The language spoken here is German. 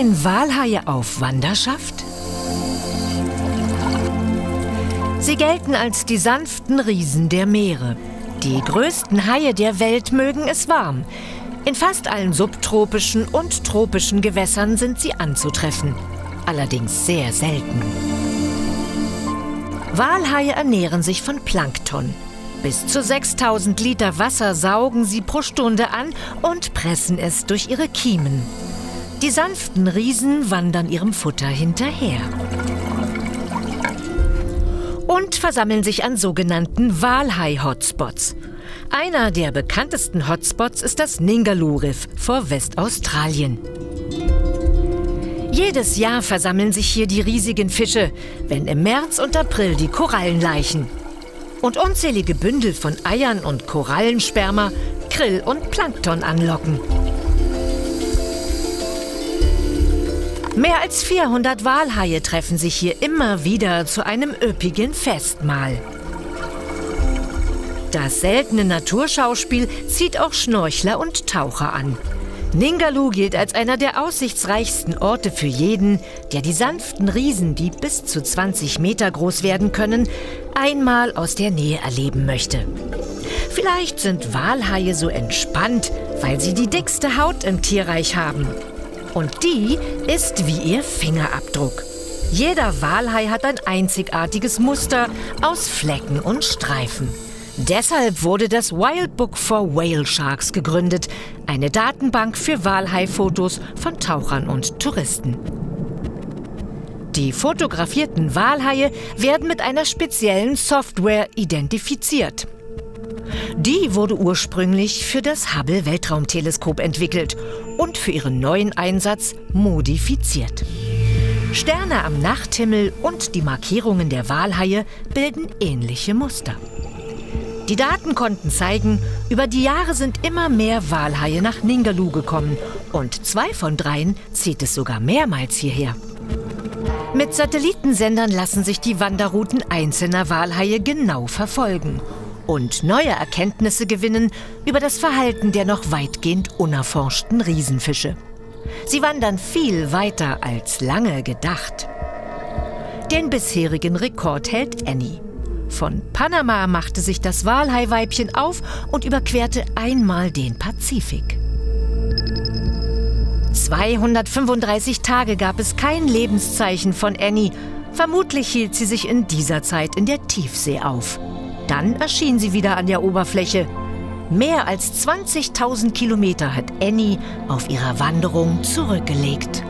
gehen Walhaie auf Wanderschaft? Sie gelten als die sanften Riesen der Meere. Die größten Haie der Welt mögen es warm. In fast allen subtropischen und tropischen Gewässern sind sie anzutreffen. Allerdings sehr selten. Walhaie ernähren sich von Plankton. Bis zu 6000 Liter Wasser saugen sie pro Stunde an und pressen es durch ihre Kiemen. Die sanften Riesen wandern ihrem Futter hinterher und versammeln sich an sogenannten Walhai-Hotspots. Einer der bekanntesten Hotspots ist das Ningaloo-Riff vor Westaustralien. Jedes Jahr versammeln sich hier die riesigen Fische, wenn im März und April die Korallen laichen. Und unzählige Bündel von Eiern und Korallensperma Krill und Plankton anlocken. Mehr als 400 Walhaie treffen sich hier immer wieder zu einem üppigen Festmahl. Das seltene Naturschauspiel zieht auch Schnorchler und Taucher an. Ningaloo gilt als einer der aussichtsreichsten Orte für jeden, der die sanften Riesen, die bis zu 20 Meter groß werden können, einmal aus der Nähe erleben möchte. Vielleicht sind Walhaie so entspannt, weil sie die dickste Haut im Tierreich haben. Und die ist wie ihr Fingerabdruck. Jeder Walhai hat ein einzigartiges Muster aus Flecken und Streifen. Deshalb wurde das Wild Book for Whale Sharks gegründet, eine Datenbank für Walhai-Fotos von Tauchern und Touristen. Die fotografierten Walhaie werden mit einer speziellen Software identifiziert. Die wurde ursprünglich für das Hubble Weltraumteleskop entwickelt und für ihren neuen Einsatz modifiziert. Sterne am Nachthimmel und die Markierungen der Walhaie bilden ähnliche Muster. Die Daten konnten zeigen, über die Jahre sind immer mehr Walhaie nach Ningaloo gekommen und zwei von dreien zieht es sogar mehrmals hierher. Mit Satellitensendern lassen sich die Wanderrouten einzelner Walhaie genau verfolgen und neue Erkenntnisse gewinnen über das Verhalten der noch weitgehend unerforschten Riesenfische. Sie wandern viel weiter als lange gedacht. Den bisherigen Rekord hält Annie. Von Panama machte sich das Walhaiweibchen auf und überquerte einmal den Pazifik. 235 Tage gab es kein Lebenszeichen von Annie. Vermutlich hielt sie sich in dieser Zeit in der Tiefsee auf. Dann erschien sie wieder an der Oberfläche. Mehr als 20.000 Kilometer hat Annie auf ihrer Wanderung zurückgelegt.